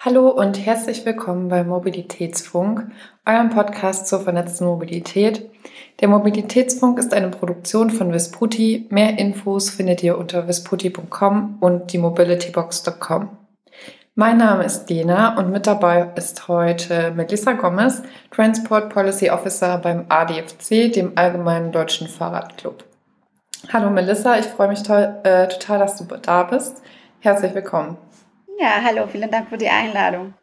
Hallo und herzlich willkommen bei Mobilitätsfunk, eurem Podcast zur vernetzten Mobilität. Der Mobilitätsfunk ist eine Produktion von Vesputi. Mehr Infos findet ihr unter vesputi.com und die mobilitybox.com. Mein Name ist Lena und mit dabei ist heute Melissa Gomez, Transport Policy Officer beim ADFC, dem Allgemeinen Deutschen Fahrradclub. Hallo Melissa, ich freue mich toll, äh, total, dass du da bist. Herzlich willkommen. Ja, hallo, vielen Dank für die Einladung.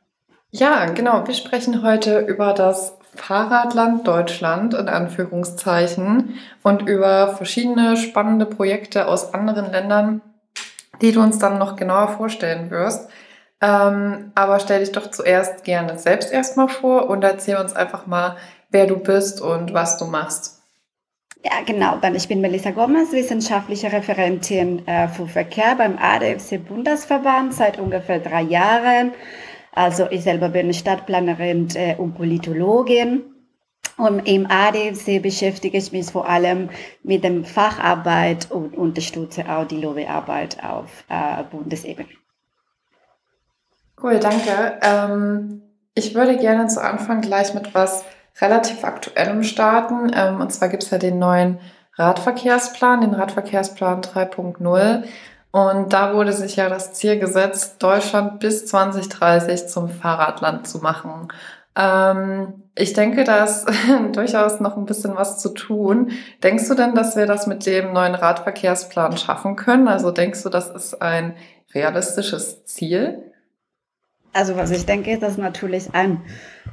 Ja, genau. Wir sprechen heute über das Fahrradland Deutschland in Anführungszeichen und über verschiedene spannende Projekte aus anderen Ländern, die du uns dann noch genauer vorstellen wirst. Ähm, aber stell dich doch zuerst gerne selbst erstmal vor und erzähl uns einfach mal, wer du bist und was du machst. Ja, genau. Dann ich bin Melissa Gomez, wissenschaftliche Referentin äh, für Verkehr beim ADFC Bundesverband seit ungefähr drei Jahren. Also ich selber bin Stadtplanerin äh, und Politologin. Und im ADFC beschäftige ich mich vor allem mit dem Facharbeit und unterstütze auch die Lobbyarbeit auf äh, Bundesebene. Cool, danke. Ähm, ich würde gerne zu Anfang gleich mit was relativ aktuellem starten. Ähm, und zwar gibt es ja den neuen Radverkehrsplan, den Radverkehrsplan 3.0. Und da wurde sich ja das Ziel gesetzt, Deutschland bis 2030 zum Fahrradland zu machen. Ähm, ich denke, da ist durchaus noch ein bisschen was zu tun. Denkst du denn, dass wir das mit dem neuen Radverkehrsplan schaffen können? Also denkst du, das ist ein realistisches Ziel? Also was ich denke, ist das natürlich ein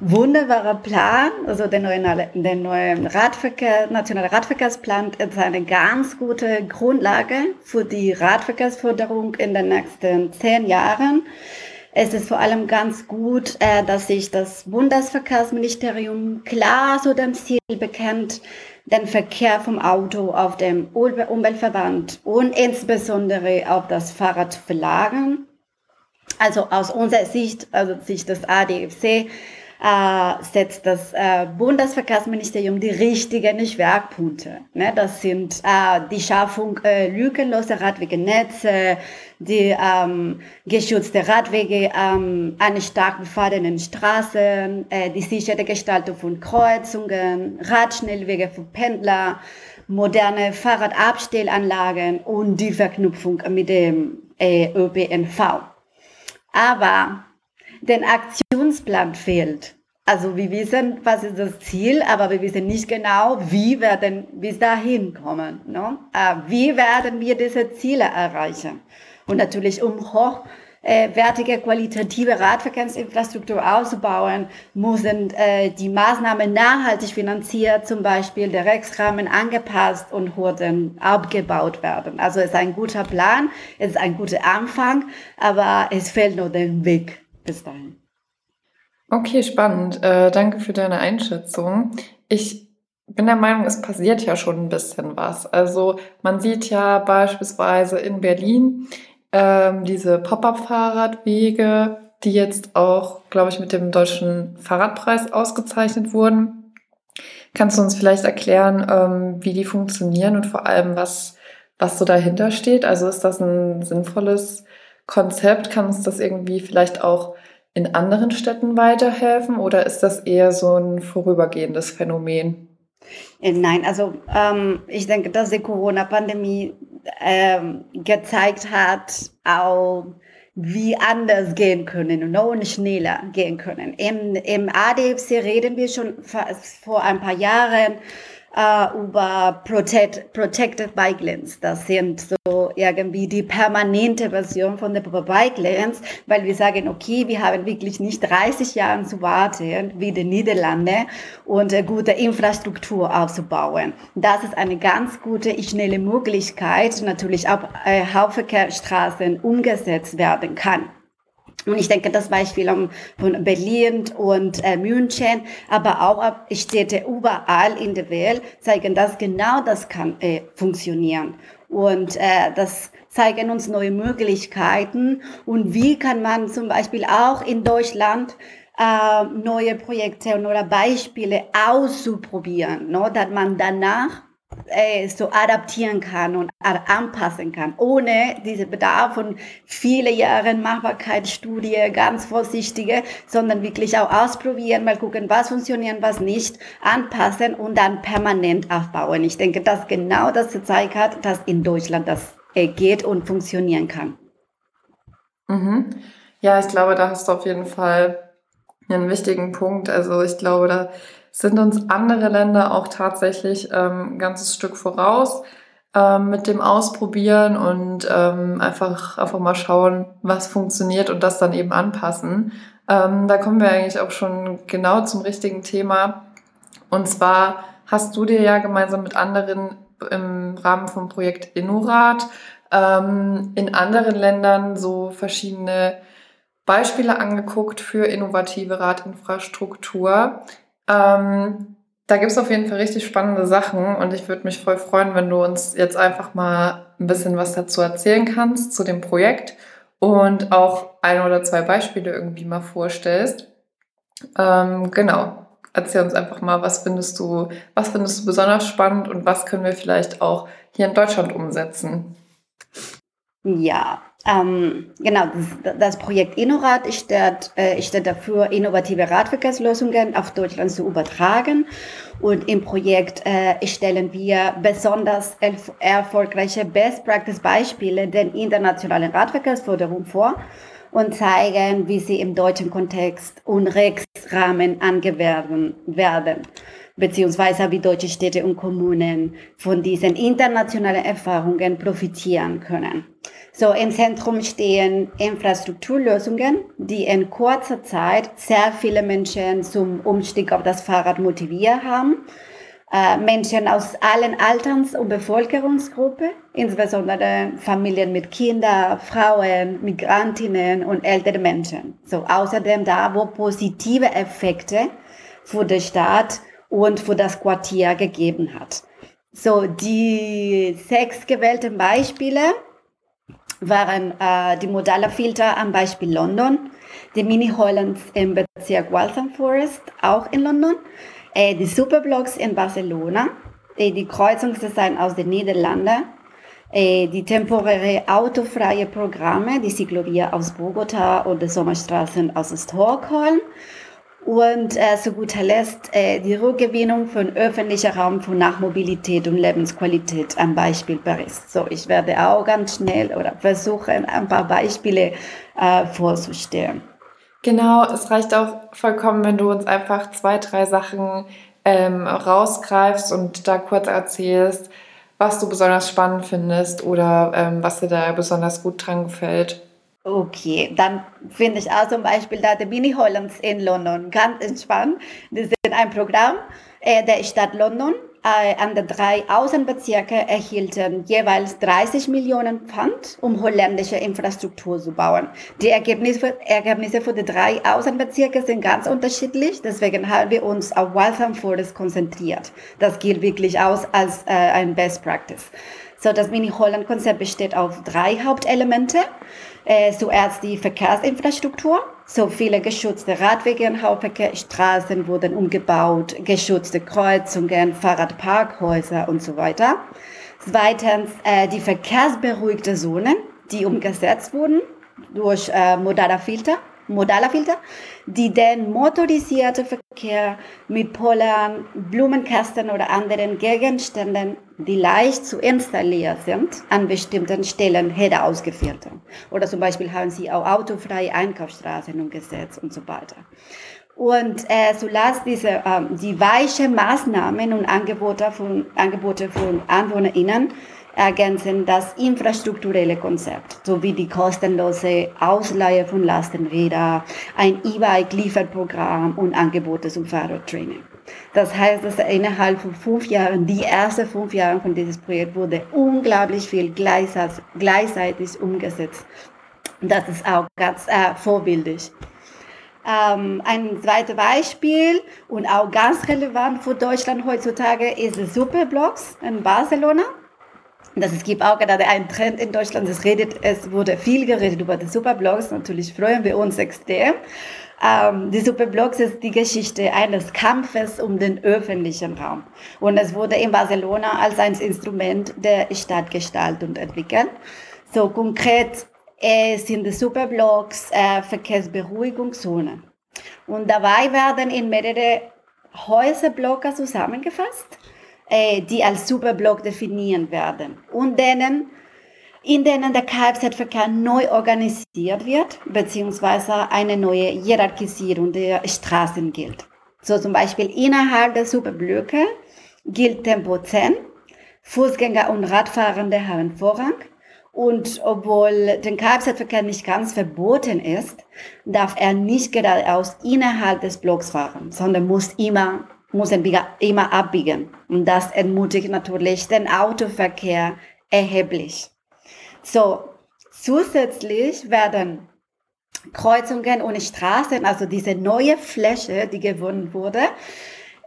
wunderbarer Plan. Also der neue, der neue Radverkehr, nationale Radverkehrsplan ist eine ganz gute Grundlage für die Radverkehrsförderung in den nächsten zehn Jahren. Es ist vor allem ganz gut, äh, dass sich das Bundesverkehrsministerium klar zu dem Ziel bekennt, den Verkehr vom Auto auf dem Umweltverband und insbesondere auf das Fahrrad zu verlagern. Also aus unserer Sicht, also Sicht des ADFC, äh, setzt das äh, Bundesverkehrsministerium die richtigen Schwerpunkte. Ne? Das sind äh, die Schaffung äh, lückenloser Radwegenetze, die ähm, geschützte Radwege ähm, an stark befahrenen Straßen, äh, die sichere Gestaltung von Kreuzungen, Radschnellwege für Pendler, moderne Fahrradabstellanlagen und die Verknüpfung mit dem äh, ÖPNV. Aber den Aktionsplan fehlt. Also wir wissen, was ist das Ziel, aber wir wissen nicht genau, wie werden bis dahin kommen. Ne? Äh, wie werden wir diese Ziele erreichen? Und natürlich, um hoch äh, wertige, qualitative Radverkehrsinfrastruktur auszubauen, müssen äh, die Maßnahmen nachhaltig finanziert, zum Beispiel der Rechtsrahmen angepasst und Hürden abgebaut werden. Also es ist ein guter Plan, es ist ein guter Anfang, aber es fehlt nur der Weg bis dahin. Okay, spannend. Äh, danke für deine Einschätzung. Ich bin der Meinung, es passiert ja schon ein bisschen was. Also man sieht ja beispielsweise in Berlin, ähm, diese Pop-up-Fahrradwege, die jetzt auch, glaube ich, mit dem deutschen Fahrradpreis ausgezeichnet wurden. Kannst du uns vielleicht erklären, ähm, wie die funktionieren und vor allem, was, was so dahinter steht? Also ist das ein sinnvolles Konzept? Kann uns das irgendwie vielleicht auch in anderen Städten weiterhelfen oder ist das eher so ein vorübergehendes Phänomen? Äh, nein, also ähm, ich denke, dass die Corona-Pandemie ähm, gezeigt hat, auch wie anders gehen können ne, und schneller gehen können. Im, im ADFC reden wir schon vor ein paar Jahren äh, über Protect, Protected Bike Lanes. Das sind so irgendwie die permanente Version von der Bike Lanes, weil wir sagen, okay, wir haben wirklich nicht 30 Jahre zu warten, wie die Niederlande, und äh, gute Infrastruktur aufzubauen. Das ist eine ganz gute, schnelle Möglichkeit, natürlich auch äh, Hauptverkehrsstraßen umgesetzt werden kann. Und ich denke, das Beispiel von Berlin und äh, München, aber auch Städte überall in der Welt zeigen, dass genau das kann äh, funktionieren. Und äh, das zeigen uns neue Möglichkeiten. Und wie kann man zum Beispiel auch in Deutschland äh, neue Projekte oder Beispiele auszuprobieren, no? dass man danach äh, so adaptieren kann und anpassen kann, ohne diese Bedarf von viele Jahren Machbarkeitsstudie, ganz vorsichtige, sondern wirklich auch ausprobieren, mal gucken, was funktioniert, was nicht, anpassen und dann permanent aufbauen. Ich denke, dass genau das gezeigt hat, dass in Deutschland das äh, geht und funktionieren kann. Mhm. Ja, ich glaube, da hast du auf jeden Fall einen wichtigen Punkt. Also ich glaube, da sind uns andere Länder auch tatsächlich ähm, ein ganzes Stück voraus ähm, mit dem Ausprobieren und ähm, einfach, einfach mal schauen, was funktioniert und das dann eben anpassen. Ähm, da kommen wir eigentlich auch schon genau zum richtigen Thema. Und zwar hast du dir ja gemeinsam mit anderen im Rahmen vom Projekt Innorat ähm, in anderen Ländern so verschiedene Beispiele angeguckt für innovative Radinfrastruktur. Ähm, da gibt es auf jeden Fall richtig spannende Sachen und ich würde mich voll freuen, wenn du uns jetzt einfach mal ein bisschen was dazu erzählen kannst zu dem Projekt und auch ein oder zwei Beispiele irgendwie mal vorstellst. Ähm, genau. Erzähl uns einfach mal, was findest du, was findest du besonders spannend und was können wir vielleicht auch hier in Deutschland umsetzen? Ja, ähm, genau, das, Projekt InnoRad steht, äh, steht dafür, innovative Radverkehrslösungen auf Deutschland zu übertragen. Und im Projekt äh, stellen wir besonders erfolgreiche Best-Practice-Beispiele der internationalen Radverkehrsförderung vor und zeigen, wie sie im deutschen Kontext und Rechtsrahmen angewendet werden beziehungsweise wie deutsche Städte und Kommunen von diesen internationalen Erfahrungen profitieren können. So im Zentrum stehen Infrastrukturlösungen, die in kurzer Zeit sehr viele Menschen zum Umstieg auf das Fahrrad motiviert haben. Äh, Menschen aus allen Alterns- und Bevölkerungsgruppen, insbesondere Familien mit Kindern, Frauen, Migrantinnen und ältere Menschen. So außerdem da, wo positive Effekte für die Stadt und für das Quartier gegeben hat. So, die sechs gewählten Beispiele waren äh, die modale Filter am Beispiel London, die Mini-Hollands im Bezirk Waltham Forest, auch in London, äh, die Superblocks in Barcelona, äh, die Kreuzungsdesign aus den Niederlanden, äh, die temporäre autofreie Programme, die Ciclovia aus Bogota und die Sommerstraßen aus Stockholm und äh, zu guter Letzt äh, die Rückgewinnung von öffentlicher Raum für Nachmobilität und Lebensqualität am Beispiel Paris. So, ich werde auch ganz schnell oder versuchen, ein paar Beispiele äh, vorzustellen. Genau, es reicht auch vollkommen, wenn du uns einfach zwei, drei Sachen ähm, rausgreifst und da kurz erzählst, was du besonders spannend findest oder ähm, was dir da besonders gut dran gefällt. Okay, dann finde ich auch zum Beispiel da die Mini Hollands in London ganz entspannt. Das ist ein Programm äh, der Stadt London. Äh, an den drei Außenbezirke erhielten jeweils 30 Millionen Pfund, um holländische Infrastruktur zu bauen. Die Ergebnisse, Ergebnisse für die drei Außenbezirke sind ganz unterschiedlich, deswegen haben wir uns auf Waltham Forest konzentriert. Das gilt wirklich aus als äh, ein Best Practice. So, das Mini-Holland-Konzept besteht auf drei Hauptelemente. Äh, zuerst die Verkehrsinfrastruktur. So viele geschützte Radwege und Hauptverkehrsstraßen wurden umgebaut, geschützte Kreuzungen, Fahrradparkhäuser und so weiter. Zweitens äh, die verkehrsberuhigte Zonen, die umgesetzt wurden durch äh, modaler Filter modaler Filter, die den motorisierten Verkehr mit Polern, Blumenkästen oder anderen Gegenständen, die leicht zu installieren sind, an bestimmten Stellen hätte ausgeführt. Oder zum Beispiel haben sie auch autofreie Einkaufsstraßen umgesetzt und so weiter. Und äh, so las diese ähm, die weiche Maßnahmen und Angebote von Angebote von AnwohnerInnen ergänzen das infrastrukturelle Konzept sowie die kostenlose Ausleihe von Lastenrädern, ein E-Bike-Lieferprogramm und Angebote zum Fahrradtraining. Das heißt, dass innerhalb von fünf Jahren, die ersten fünf Jahre von dieses Projekt wurde unglaublich viel gleichzeitig umgesetzt. Das ist auch ganz äh, vorbildlich. Ähm, ein zweites Beispiel und auch ganz relevant für Deutschland heutzutage ist Superblocks in Barcelona. Das es gibt auch gerade einen Trend in Deutschland. Es redet, es wurde viel geredet über die Superblogs. Natürlich freuen wir uns extrem. ähm, die Superblocks ist die Geschichte eines Kampfes um den öffentlichen Raum. Und es wurde in Barcelona als ein Instrument der Stadtgestaltung entwickelt. So konkret äh, sind die Superblocks äh, Verkehrsberuhigungszonen. Und dabei werden in mehrere Häuserblocke zusammengefasst, äh, die als Superblock definiert werden und denen in denen der Kfz-Verkehr neu organisiert wird, beziehungsweise eine neue Hierarchisierung der Straßen gilt. So zum Beispiel innerhalb der Superblöcke gilt Tempo 10, Fußgänger und Radfahrende haben Vorrang und obwohl der Kfz-Verkehr nicht ganz verboten ist, darf er nicht geradeaus innerhalb des Blocks fahren, sondern muss immer, muss immer abbiegen. Und das ermutigt natürlich den Autoverkehr erheblich. So, zusätzlich werden Kreuzungen und Straßen, also diese neue Fläche, die gewonnen wurde,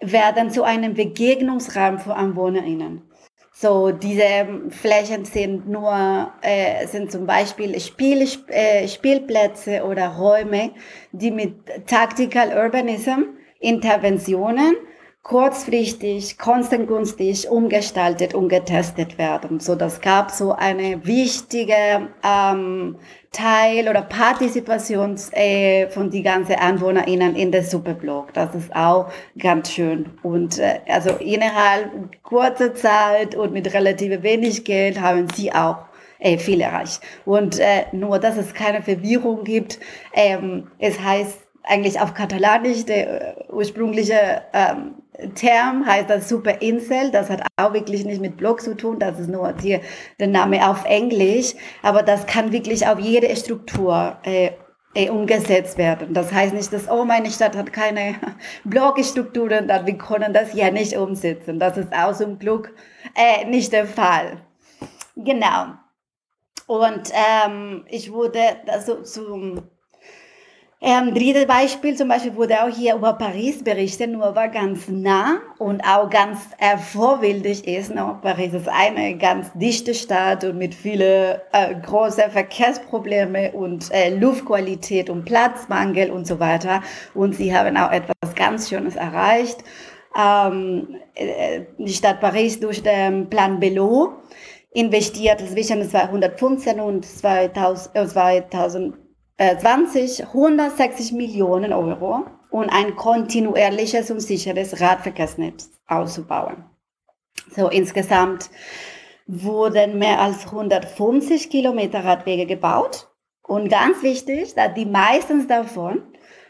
werden zu einem Begegnungsraum für AnwohnerInnen. So, diese Flächen sind nur, äh, sind zum Beispiel Spiel, äh, Spielplätze oder Räume, die mit Tactical Urbanism Interventionen kurzfristig, kostengünstig umgestaltet und getestet werden. So, das gab so eine wichtige ähm, Teil oder Partizipation äh, von die ganzen AnwohnerInnen in der Superblog. Das ist auch ganz schön. Und äh, also innerhalb kurzer Zeit und mit relativ wenig Geld haben sie auch äh, viel erreicht. Und äh, nur, dass es keine Verwirrung gibt, ähm, es heißt eigentlich auf Katalanisch, der äh, ursprüngliche ähm, Term heißt das Superinsel. Das hat auch wirklich nicht mit Blog zu tun. Das ist nur hier der Name auf Englisch. Aber das kann wirklich auf jede Struktur äh, äh, umgesetzt werden. Das heißt nicht, dass, oh, meine Stadt hat keine Blogstrukturen, dann wir können das ja nicht umsetzen. Das ist auch zum Glück äh, nicht der Fall. Genau. Und ähm, ich wurde also zum ähm, drittes Beispiel zum Beispiel wurde auch hier über Paris berichtet, nur war ganz nah und auch ganz äh, vorbildlich ist. Ne? Paris ist eine ganz dichte Stadt und mit vielen äh, großen Verkehrsproblemen und äh, Luftqualität und Platzmangel und so weiter. Und sie haben auch etwas ganz Schönes erreicht. Ähm, äh, die Stadt Paris durch den Plan Belot investiert zwischen 215 und 2000, 2000 20 äh, 160 Millionen Euro und ein kontinuierliches und sicheres Radverkehrsnetz auszubauen. So insgesamt wurden mehr als 150 Kilometer Radwege gebaut und ganz wichtig, dass die meisten davon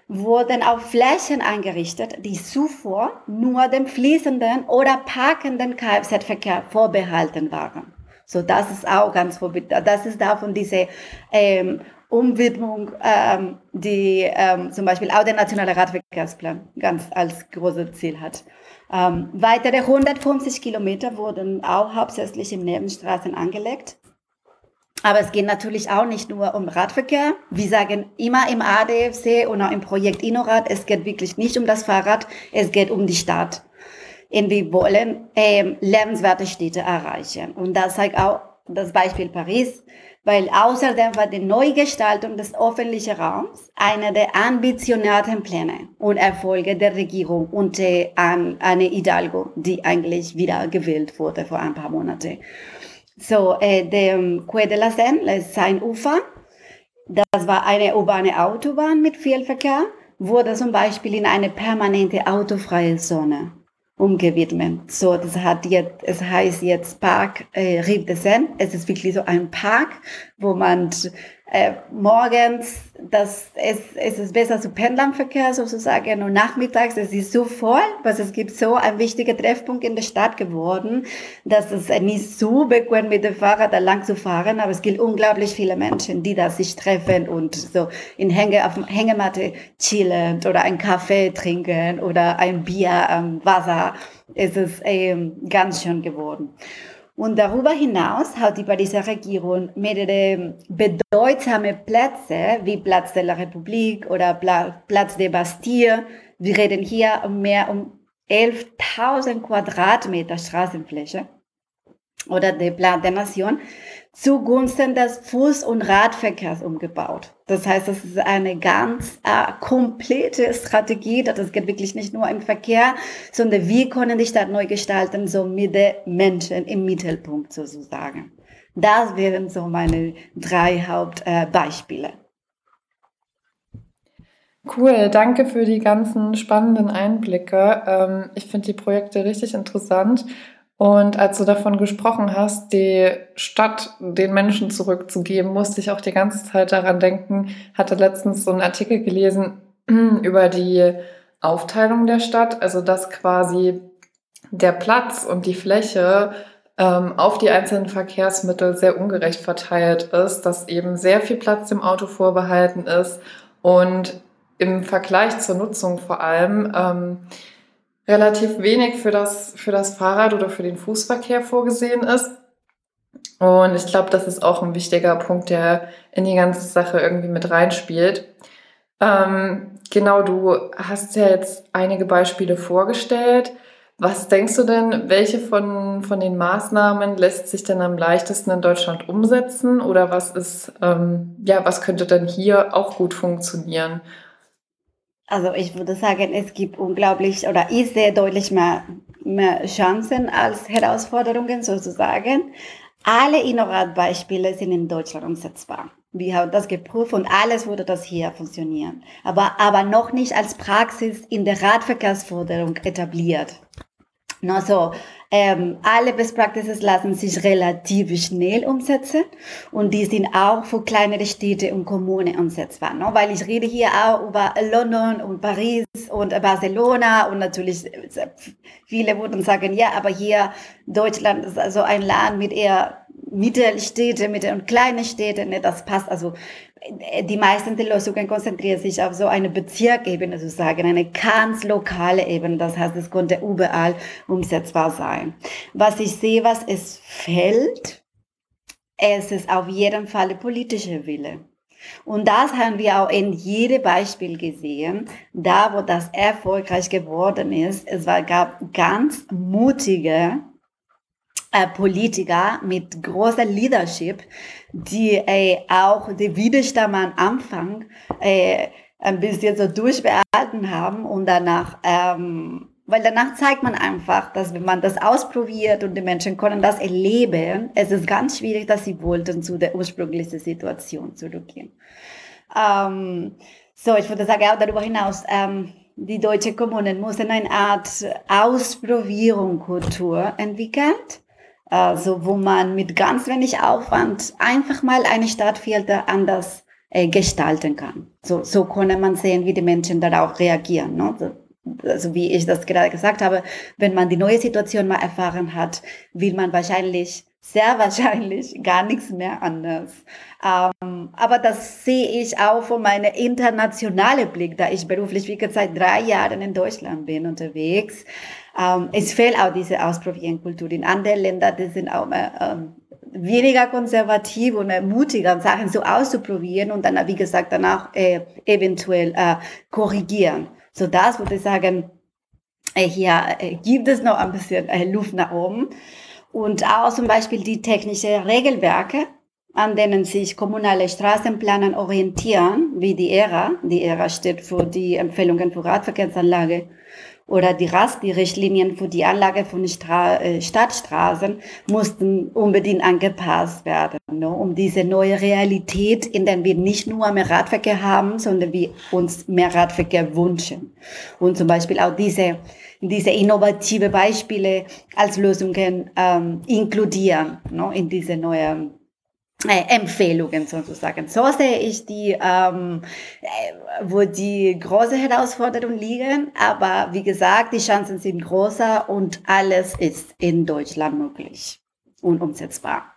wurden auf Flächen eingerichtet, die zuvor nur dem fließenden oder parkenden Kfz-Verkehr vorbehalten waren. So, das ist auch ganz. Das ist davon diese ähm, Umwidmung, ähm, die ähm, zum Beispiel auch der Nationale Radverkehrsplan ganz als großes Ziel hat. Ähm, weitere 150 Kilometer wurden auch hauptsächlich in Nebenstraßen angelegt. Aber es geht natürlich auch nicht nur um Radverkehr. Wir sagen immer im ADFC und auch im Projekt Innorad, es geht wirklich nicht um das Fahrrad, es geht um die Stadt. Und wir wollen ähm, lebenswerte Städte erreichen. Und das zeigt auch das Beispiel Paris weil außerdem war die Neugestaltung des öffentlichen Raums einer der ambitionierten Pläne und Erfolge der Regierung unter Anne Hidalgo, die eigentlich wieder gewählt wurde vor ein paar Monaten. So, äh, der Quai de la Seine, sein Ufer, das war eine urbane Autobahn mit viel Verkehr, wurde zum Beispiel in eine permanente autofreie Zone umgewidmet. So, das hat jetzt, es heißt jetzt Park äh, Rive de Seine. Es ist wirklich so ein Park, wo man äh, morgens, das, es, es ist besser zu Pendlerverkehr sozusagen und nachmittags, es ist so voll, was es gibt so ein wichtiger Treffpunkt in der Stadt geworden, dass es nicht so bequem mit dem Fahrrad da lang zu fahren, aber es gibt unglaublich viele Menschen, die da sich treffen und so in Hänge, auf Hängematte chillen oder einen Kaffee trinken oder ein Bier am Wasser. Es ist ähm, ganz schön geworden. Und darüber hinaus hat die Pariser Regierung mehrere bedeutsame Plätze, wie Platz de la Republik oder Platz de Bastille. Wir reden hier um mehr um 11.000 Quadratmeter Straßenfläche oder der Plan der Nation zugunsten des Fuß- und Radverkehrs umgebaut. Das heißt, das ist eine ganz äh, komplette Strategie. Das geht wirklich nicht nur im Verkehr, sondern wir können die Stadt neu gestalten, so mit den Menschen im Mittelpunkt sozusagen. Das wären so meine drei Hauptbeispiele. Cool, danke für die ganzen spannenden Einblicke. Ähm, ich finde die Projekte richtig interessant und als du davon gesprochen hast, die Stadt den Menschen zurückzugeben, musste ich auch die ganze Zeit daran denken, hatte letztens so einen Artikel gelesen über die Aufteilung der Stadt, also dass quasi der Platz und die Fläche ähm, auf die einzelnen Verkehrsmittel sehr ungerecht verteilt ist, dass eben sehr viel Platz dem Auto vorbehalten ist. Und im Vergleich zur Nutzung vor allem ähm, relativ wenig für das, für das Fahrrad oder für den Fußverkehr vorgesehen ist. Und ich glaube, das ist auch ein wichtiger Punkt, der in die ganze Sache irgendwie mit reinspielt. Ähm, genau, du hast ja jetzt einige Beispiele vorgestellt. Was denkst du denn, welche von, von den Maßnahmen lässt sich denn am leichtesten in Deutschland umsetzen? Oder was ist, ähm, ja, was könnte denn hier auch gut funktionieren? Also ich würde sagen, es gibt unglaublich oder ich sehe deutlich mehr, mehr Chancen als Herausforderungen sozusagen. Alle Innovatbeispiele sind in Deutschland umsetzbar. Wir haben das geprüft und alles würde das hier funktionieren. Aber, aber noch nicht als Praxis in der Radverkehrsförderung etabliert. Also, ähm, alle Best Practices lassen sich relativ schnell umsetzen und die sind auch für kleinere Städte und Kommunen umsetzbar. Ne? Weil ich rede hier auch über London und Paris und Barcelona und natürlich viele würden sagen, ja, aber hier Deutschland ist also ein Land mit eher Mittelstädte, Mittel- und kleine Städte, ne, das passt. Also äh, die meisten der Lösungen konzentrieren sich auf so eine Bezirkebene sozusagen, eine ganz lokale Ebene. Das heißt, es konnte überall umsetzbar sein. Was ich sehe, was es fällt, es ist auf jeden Fall der politische Wille. Und das haben wir auch in jedem Beispiel gesehen, da wo das erfolgreich geworden ist. Es war, gab ganz mutige äh, Politiker mit großer Leadership, die äh, auch den Widerstand am Anfang äh, ein bisschen so durchbehalten haben und danach, ähm, weil danach zeigt man einfach, dass wenn man das ausprobiert und die Menschen können das erleben, es ist ganz schwierig, dass sie wollten zu der ursprünglichen Situation zurückgehen. Ähm, so, ich würde sagen, auch darüber hinaus, ähm, die deutsche Kommunen müssen eine Art Ausprobierungskultur entwickeln also wo man mit ganz wenig Aufwand einfach mal eine Stadtfilter anders äh, gestalten kann. So, so konnte man sehen, wie die Menschen darauf reagieren. Ne? Also wie ich das gerade gesagt habe, wenn man die neue Situation mal erfahren hat, will man wahrscheinlich, sehr wahrscheinlich gar nichts mehr anders. Ähm, aber das sehe ich auch von meinem internationalen Blick, da ich beruflich, wie gesagt, drei Jahren in Deutschland bin unterwegs. Ähm, es fehlt auch diese Ausprobierenkultur. In anderen Ländern, die sind auch mehr, ähm, weniger konservativ und mutiger, Sachen so auszuprobieren und dann, wie gesagt, danach äh, eventuell äh, korrigieren. So das würde ich sagen, äh, hier äh, gibt es noch ein bisschen äh, Luft nach oben. Und auch zum Beispiel die technischen Regelwerke, an denen sich kommunale Straßenplaner orientieren, wie die ERA. Die ERA steht für die Empfehlungen für Radverkehrsanlage oder die RAS, die Richtlinien für die Anlage von Stra äh, Stadtstraßen, mussten unbedingt angepasst werden, ne, um diese neue Realität, in der wir nicht nur mehr Radverkehr haben, sondern wir uns mehr Radverkehr wünschen. Und zum Beispiel auch diese, diese innovative Beispiele als Lösungen ähm, inkludieren ne, in diese neue Empfehlungen sozusagen. So sehe ich die, ähm, äh, wo die große Herausforderungen liegen. Aber wie gesagt, die Chancen sind größer und alles ist in Deutschland möglich und umsetzbar.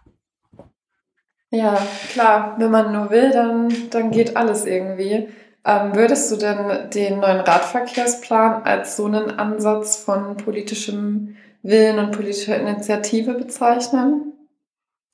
Ja, klar, wenn man nur will, dann, dann geht alles irgendwie. Ähm, würdest du denn den neuen Radverkehrsplan als so einen Ansatz von politischem Willen und politischer Initiative bezeichnen?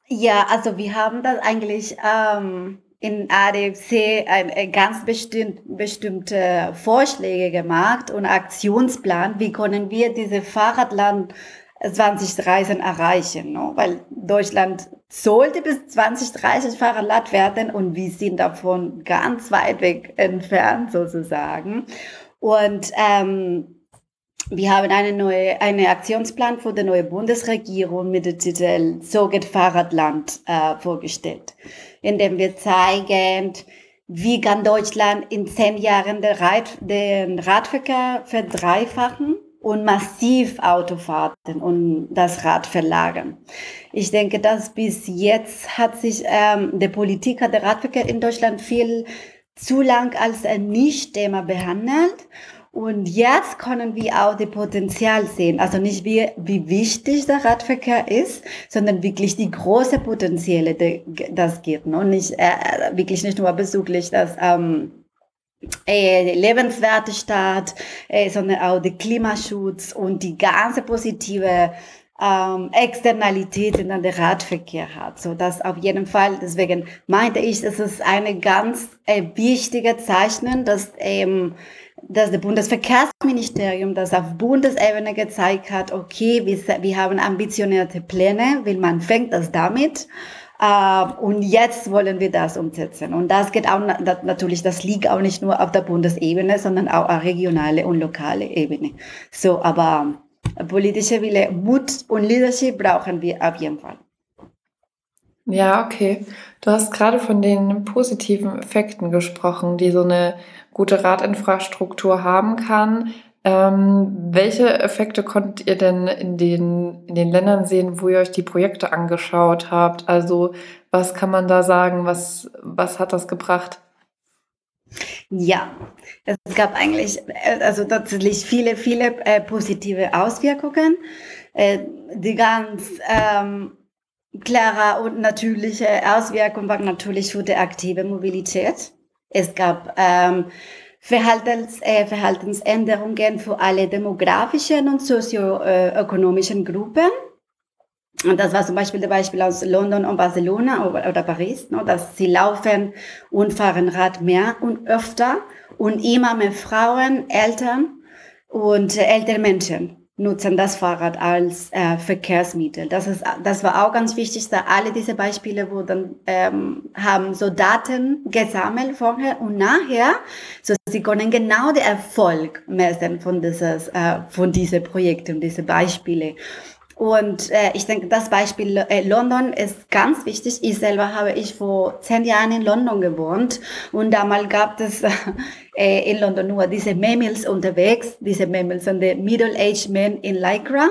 Ja, also wir haben das eigentlich ähm, in ADFC ein, ein ganz bestimmt, bestimmte Vorschläge gemacht und Aktionsplan. Wie können wir diese Fahrradland 2030 erreichen, no? weil Deutschland sollte bis 2030 Fahrrad werden und wir sind davon ganz weit weg entfernt sozusagen. Und ähm, wir haben eine neue, einen Aktionsplan für die neue Bundesregierung mit dem Titel So geht Fahrradland äh, vorgestellt, in dem wir zeigen, wie kann Deutschland in zehn Jahren den, Rad, den Radverkehr verdreifachen und massiv Autofahrten und das Rad verlagern. Ich denke, dass bis jetzt hat sich ähm, der Politik hat der Radverkehr in Deutschland viel zu lang als ein Nicht-Thema behandelt. Und jetzt können wir auch die Potenzial sehen. Also nicht wie, wie wichtig der Radverkehr ist, sondern wirklich die große Potenziale, die das gibt. Und nicht, äh, wirklich nicht nur bezüglich das, ähm, äh, lebenswerte Stadt, äh, sondern auch der Klimaschutz und die ganze positive ähm, Externalitäten an der Radverkehr hat. So dass auf jeden Fall, deswegen meinte ich, es ist eine ganz äh, wichtige Zeichen, dass ähm, dass das Bundesverkehrsministerium das auf Bundesebene gezeigt hat, okay, wir, wir haben ambitionierte Pläne, weil man fängt das damit äh, und jetzt wollen wir das umsetzen. Und das geht auch natürlich, das liegt auch nicht nur auf der Bundesebene, sondern auch auf regionale und lokale Ebene. So, aber politische Wille, Mut und Leadership brauchen wir auf jeden Fall. Ja, okay. Du hast gerade von den positiven Effekten gesprochen, die so eine gute Radinfrastruktur haben kann. Ähm, welche Effekte konntet ihr denn in den, in den Ländern sehen, wo ihr euch die Projekte angeschaut habt? Also was kann man da sagen? Was, was hat das gebracht? Ja, es gab eigentlich also tatsächlich viele, viele äh, positive Auswirkungen. Äh, die ganz ähm, klare und natürliche Auswirkung war natürlich für die aktive Mobilität. Es gab ähm, Verhaltens, äh, Verhaltensänderungen für alle demografischen und sozioökonomischen Gruppen. Und das war zum Beispiel der Beispiel aus London und Barcelona oder, oder Paris, ne, dass sie laufen und fahren Rad mehr und öfter und immer mehr Frauen, Eltern und äh, ältere Menschen nutzen das Fahrrad als äh, Verkehrsmittel. Das, ist, das war auch ganz wichtig, da alle diese Beispiele wurden, ähm, haben so Daten gesammelt vorher und nachher, so sie können genau den Erfolg messen von dieses, äh, von diese Projekte und diese Beispiele. Und äh, ich denke, das Beispiel äh, London ist ganz wichtig. Ich selber habe ich vor zehn Jahren in London gewohnt und damals gab es äh, in London nur diese Memels unterwegs. Diese Memels sind die Middle-aged Men in Lycra.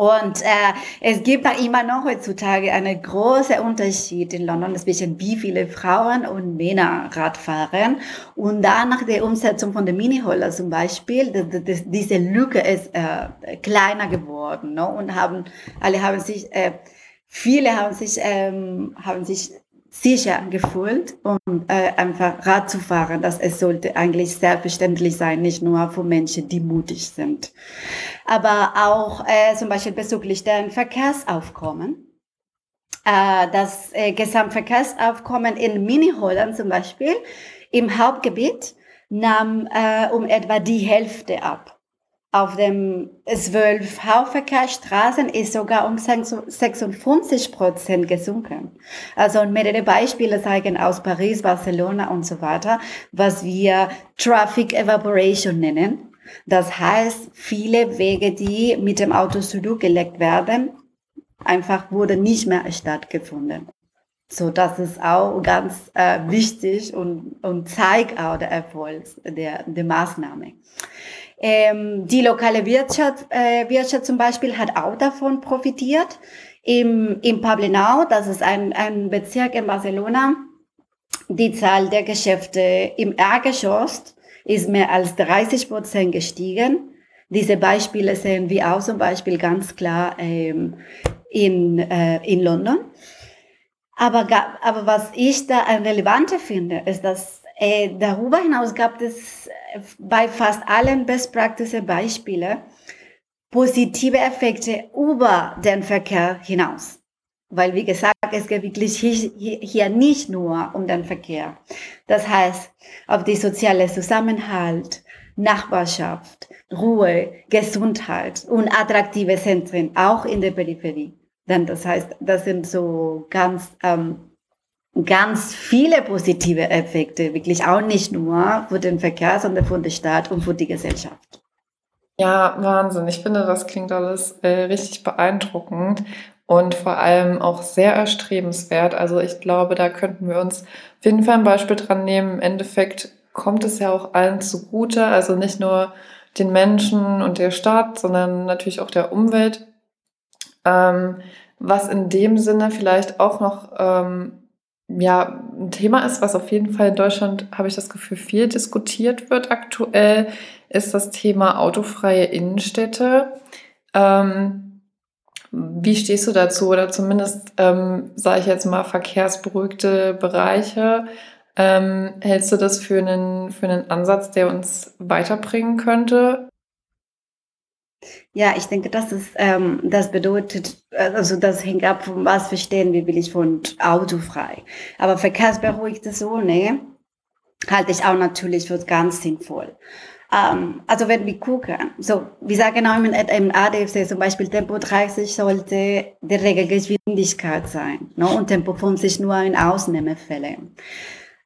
Und äh, es gibt da immer noch heutzutage einen großen Unterschied in London zwischen wie viele Frauen und Männer Rad fahren. Und dann nach der Umsetzung von der Mini-Holler zum Beispiel, das, das, diese Lücke ist äh, kleiner geworden. Ne? Und haben, alle haben sich, äh, viele haben sich, ähm, haben sich sicher gefühlt und äh, einfach Rad zu fahren, dass es sollte eigentlich selbstverständlich sein, nicht nur für Menschen, die mutig sind. Aber auch äh, zum Beispiel bezüglich der Verkehrsaufkommen. Äh, das äh, Gesamtverkehrsaufkommen in Mini-Holland zum Beispiel im Hauptgebiet nahm äh, um etwa die Hälfte ab. Auf dem 12 Hauptverkehrsstraßen ist sogar um 56 Prozent gesunken. Also mehrere Beispiele zeigen aus Paris, Barcelona und so weiter, was wir Traffic Evaporation nennen. Das heißt, viele Wege, die mit dem Auto zurückgelegt werden, einfach wurde nicht mehr stattgefunden. So, das ist auch ganz äh, wichtig und, und zeigt auch der Erfolg der, der Maßnahme. Ähm, die lokale Wirtschaft, äh, Wirtschaft zum Beispiel hat auch davon profitiert. Im, im Pablenau, das ist ein, ein Bezirk in Barcelona, die Zahl der Geschäfte im Erdgeschoss ist mehr als 30 Prozent gestiegen. Diese Beispiele sehen wir auch zum Beispiel ganz klar ähm, in, äh, in London. Aber, aber was ich da ein relevanter finde, ist, dass äh, darüber hinaus gab es bei fast allen Best Practice Beispiele positive Effekte über den Verkehr hinaus. Weil, wie gesagt, es geht wirklich hier nicht nur um den Verkehr. Das heißt, auf die soziale Zusammenhalt, Nachbarschaft, Ruhe, Gesundheit und attraktive Zentren, auch in der Peripherie. Denn das heißt, das sind so ganz, ähm, ganz viele positive Effekte, wirklich auch nicht nur für den Verkehr, sondern für die Stadt und für die Gesellschaft. Ja, Wahnsinn. Ich finde, das klingt alles äh, richtig beeindruckend und vor allem auch sehr erstrebenswert. Also ich glaube, da könnten wir uns auf jeden Fall ein Beispiel dran nehmen. Im Endeffekt kommt es ja auch allen zugute, also nicht nur den Menschen und der Stadt, sondern natürlich auch der Umwelt. Ähm, was in dem Sinne vielleicht auch noch ähm, ja, ein Thema ist, was auf jeden Fall in Deutschland, habe ich das Gefühl, viel diskutiert wird aktuell, ist das Thema autofreie Innenstädte. Ähm, wie stehst du dazu? Oder zumindest, ähm, sage ich jetzt mal, verkehrsberuhigte Bereiche. Ähm, hältst du das für einen, für einen Ansatz, der uns weiterbringen könnte? Ja, ich denke, das ist, ähm, das bedeutet, also das hängt ab von was verstehen wir will ich von autofrei. Aber verkehrsberuhigte Zone halte ich auch natürlich für ganz sinnvoll. Ähm, also wenn wir gucken, so, wir sagen auch im ADFC zum Beispiel Tempo 30 sollte die Regelgeschwindigkeit sein ne? und Tempo 50 nur in Ausnahmefällen.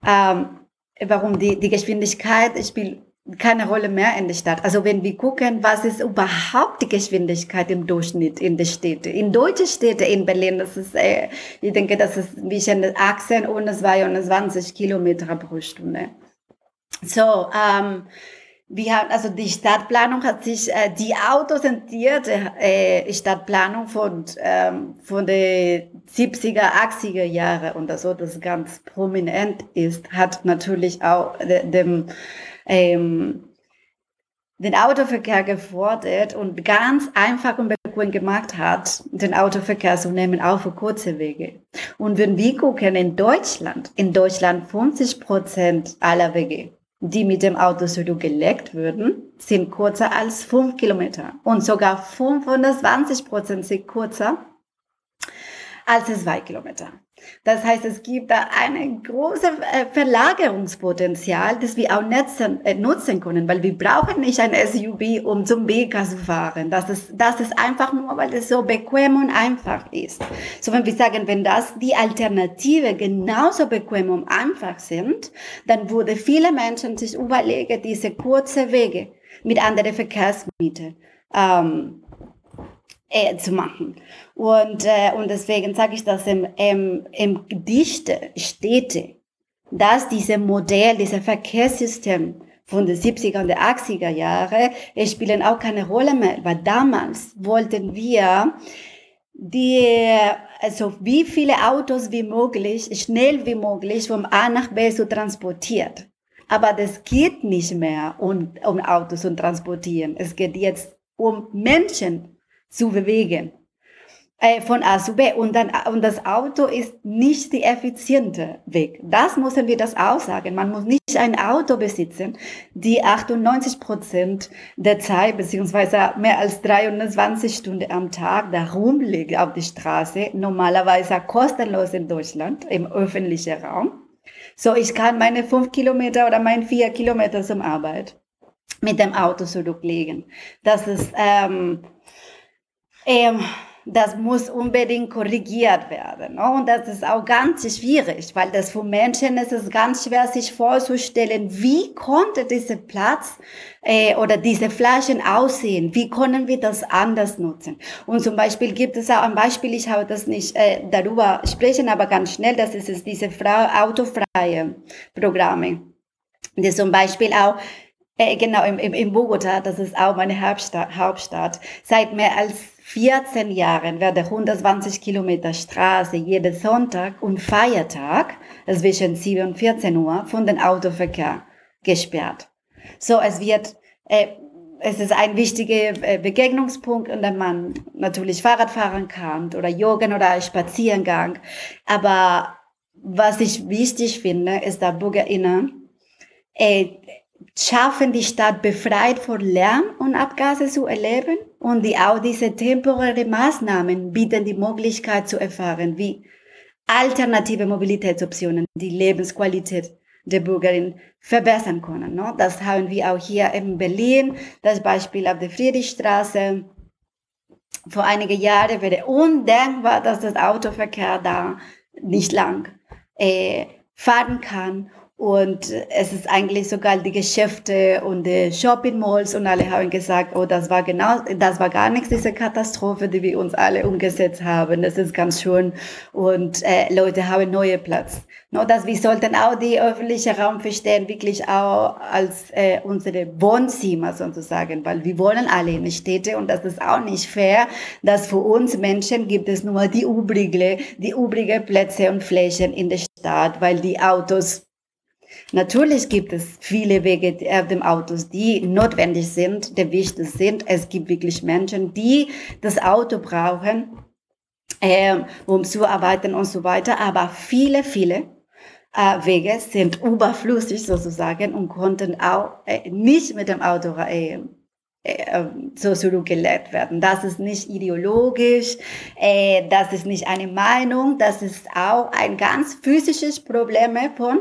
Ähm, warum die, die Geschwindigkeit spielt keine Rolle mehr in der Stadt. Also wenn wir gucken, was ist überhaupt die Geschwindigkeit im Durchschnitt in der Städte. In deutschen Städten in Berlin, das ist, äh, ich denke, das ist wie bisschen 18 und 22 Kilometer pro Stunde. So, ähm, wir haben, also die Stadtplanung hat sich, äh, die autozentrierte äh, Stadtplanung von, ähm, von den 70er, 80er Jahre und also das ganz prominent ist, hat natürlich auch de, dem, ähm, den Autoverkehr gefordert und ganz einfach und bequem gemacht hat, den Autoverkehr zu nehmen, auch für kurze Wege. Und wenn wir gucken in Deutschland, in Deutschland 50 Prozent aller Wege die mit dem Auto gelegt würden, sind kürzer als fünf Kilometer und sogar 520 Prozent sind kürzer als zwei Kilometer. Das heißt, es gibt da ein großes äh, Verlagerungspotenzial, das wir auch äh, nutzen können, weil wir brauchen nicht ein SUV, um zum Bäcker zu fahren. Das ist, das ist einfach nur, weil es so bequem und einfach ist. So, wenn wir sagen, wenn das die Alternative genauso bequem und einfach sind, dann würde viele Menschen sich überlegen, diese kurze Wege mit anderen Verkehrsmitteln ähm, äh, zu machen. Und, äh, und deswegen sage ich das im, im, im Gedichte, Städte, dass dieses Modell, dieses Verkehrssystem von den 70er und den 80er Jahre spielen auch keine Rolle mehr, weil damals wollten wir die, also wie viele Autos wie möglich, schnell wie möglich vom A nach B zu transportieren. Aber das geht nicht mehr um, um Autos zu transportieren. Es geht jetzt um Menschen zu bewegen. Äh, von A zu B. Und, dann, und das Auto ist nicht die effiziente Weg. Das müssen wir das auch sagen. Man muss nicht ein Auto besitzen, die 98 Prozent der Zeit, beziehungsweise mehr als 23 Stunden am Tag da rumliegt auf der Straße, normalerweise kostenlos in Deutschland, im öffentlichen Raum. So, ich kann meine fünf Kilometer oder meine vier Kilometer zum Arbeit mit dem Auto zurücklegen. Das ist, ähm, ähm, das muss unbedingt korrigiert werden. Ne? Und das ist auch ganz schwierig, weil das für Menschen ist es ganz schwer, sich vorzustellen, wie konnte dieser Platz äh, oder diese Flaschen aussehen? Wie können wir das anders nutzen? Und zum Beispiel gibt es auch ein Beispiel, ich habe das nicht äh, darüber sprechen, aber ganz schnell, das ist es, diese Frau, autofreie Programme. Die zum Beispiel auch äh, genau, im, im, in Bogota, das ist auch meine Hauptstadt, Hauptstadt, seit mehr als 14 Jahren werde 120 Kilometer Straße jeden Sonntag und Feiertag zwischen 7 und 14 Uhr von den Autoverkehr gesperrt. So, es wird, äh, es ist ein wichtiger äh, Begegnungspunkt, an dem man natürlich Fahrrad fahren kann oder Joggen oder Spaziergang. Aber was ich wichtig finde, ist, dass BürgerInnen äh, schaffen, die Stadt befreit von Lärm und Abgase zu erleben. Und die auch diese temporären Maßnahmen bieten die Möglichkeit zu erfahren, wie alternative Mobilitätsoptionen die Lebensqualität der Bürgerin verbessern können. Ne? Das haben wir auch hier in Berlin, das Beispiel auf der Friedrichstraße. Vor einigen Jahren wäre undenkbar, dass das Autoverkehr da nicht lang äh, fahren kann. Und es ist eigentlich sogar die Geschäfte und die Shopping Malls und alle haben gesagt, oh, das war genau, das war gar nichts, diese Katastrophe, die wir uns alle umgesetzt haben. Das ist ganz schön. Und äh, Leute haben neue Platz. No, dass wir sollten auch die öffentliche Raum verstehen, wirklich auch als äh, unsere Wohnzimmer sozusagen, weil wir wohnen alle in Städte und das ist auch nicht fair, dass für uns Menschen gibt es nur die übrige, die übrige Plätze und Flächen in der Stadt, weil die Autos Natürlich gibt es viele Wege auf dem Autos, die notwendig sind, die wichtig sind. Es gibt wirklich Menschen, die das Auto brauchen, äh, um zu arbeiten und so weiter. Aber viele, viele äh, Wege sind überflüssig sozusagen und konnten auch äh, nicht mit dem Auto äh, äh, so zurückgelegt werden. Das ist nicht ideologisch, äh, das ist nicht eine Meinung, das ist auch ein ganz physisches Problem von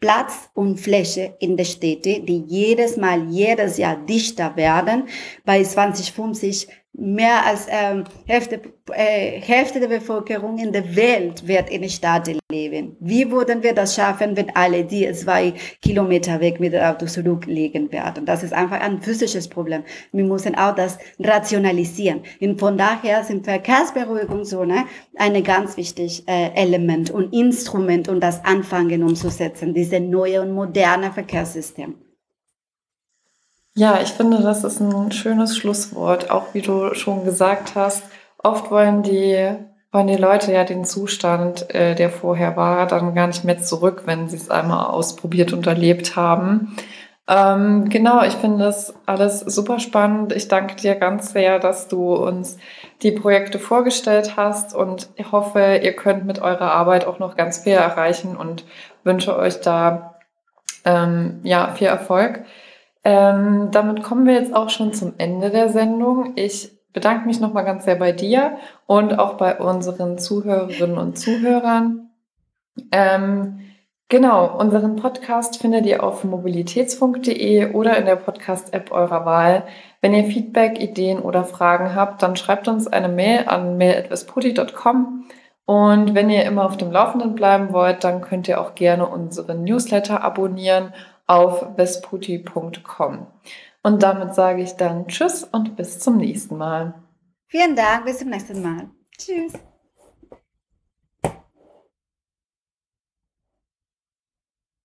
Platz und Fläche in der Städte, die jedes Mal, jedes Jahr dichter werden. Bei 2050 mehr als ähm, Hälfte, äh, Hälfte der Bevölkerung in der Welt wird in der Stadt leben. Wie würden wir das schaffen, wenn alle die zwei Kilometer weg mit dem Auto zurücklegen werden? Das ist einfach ein physisches Problem. Wir müssen auch das rationalisieren. Und von daher sind Verkehrsberuhigungszone ein ganz wichtiges äh, Element und Instrument, um das anfangen umzusetzen, diese neue und moderne Verkehrssystem. Ja, ich finde, das ist ein schönes Schlusswort. Auch wie du schon gesagt hast, oft wollen die, wollen die Leute ja den Zustand, äh, der vorher war, dann gar nicht mehr zurück, wenn sie es einmal ausprobiert und erlebt haben. Ähm, genau, ich finde das alles super spannend. Ich danke dir ganz sehr, dass du uns die Projekte vorgestellt hast und ich hoffe, ihr könnt mit eurer Arbeit auch noch ganz viel erreichen und wünsche euch da ähm, ja viel Erfolg. Ähm, damit kommen wir jetzt auch schon zum Ende der Sendung. Ich bedanke mich nochmal ganz sehr bei dir und auch bei unseren Zuhörerinnen und Zuhörern. Ähm, genau, unseren Podcast findet ihr auf mobilitätsfunk.de oder in der Podcast-App eurer Wahl. Wenn ihr Feedback, Ideen oder Fragen habt, dann schreibt uns eine Mail an mail.vespudi.com. Und wenn ihr immer auf dem Laufenden bleiben wollt, dann könnt ihr auch gerne unseren Newsletter abonnieren auf vesputi.com. Und damit sage ich dann Tschüss und bis zum nächsten Mal. Vielen Dank, bis zum nächsten Mal. Tschüss.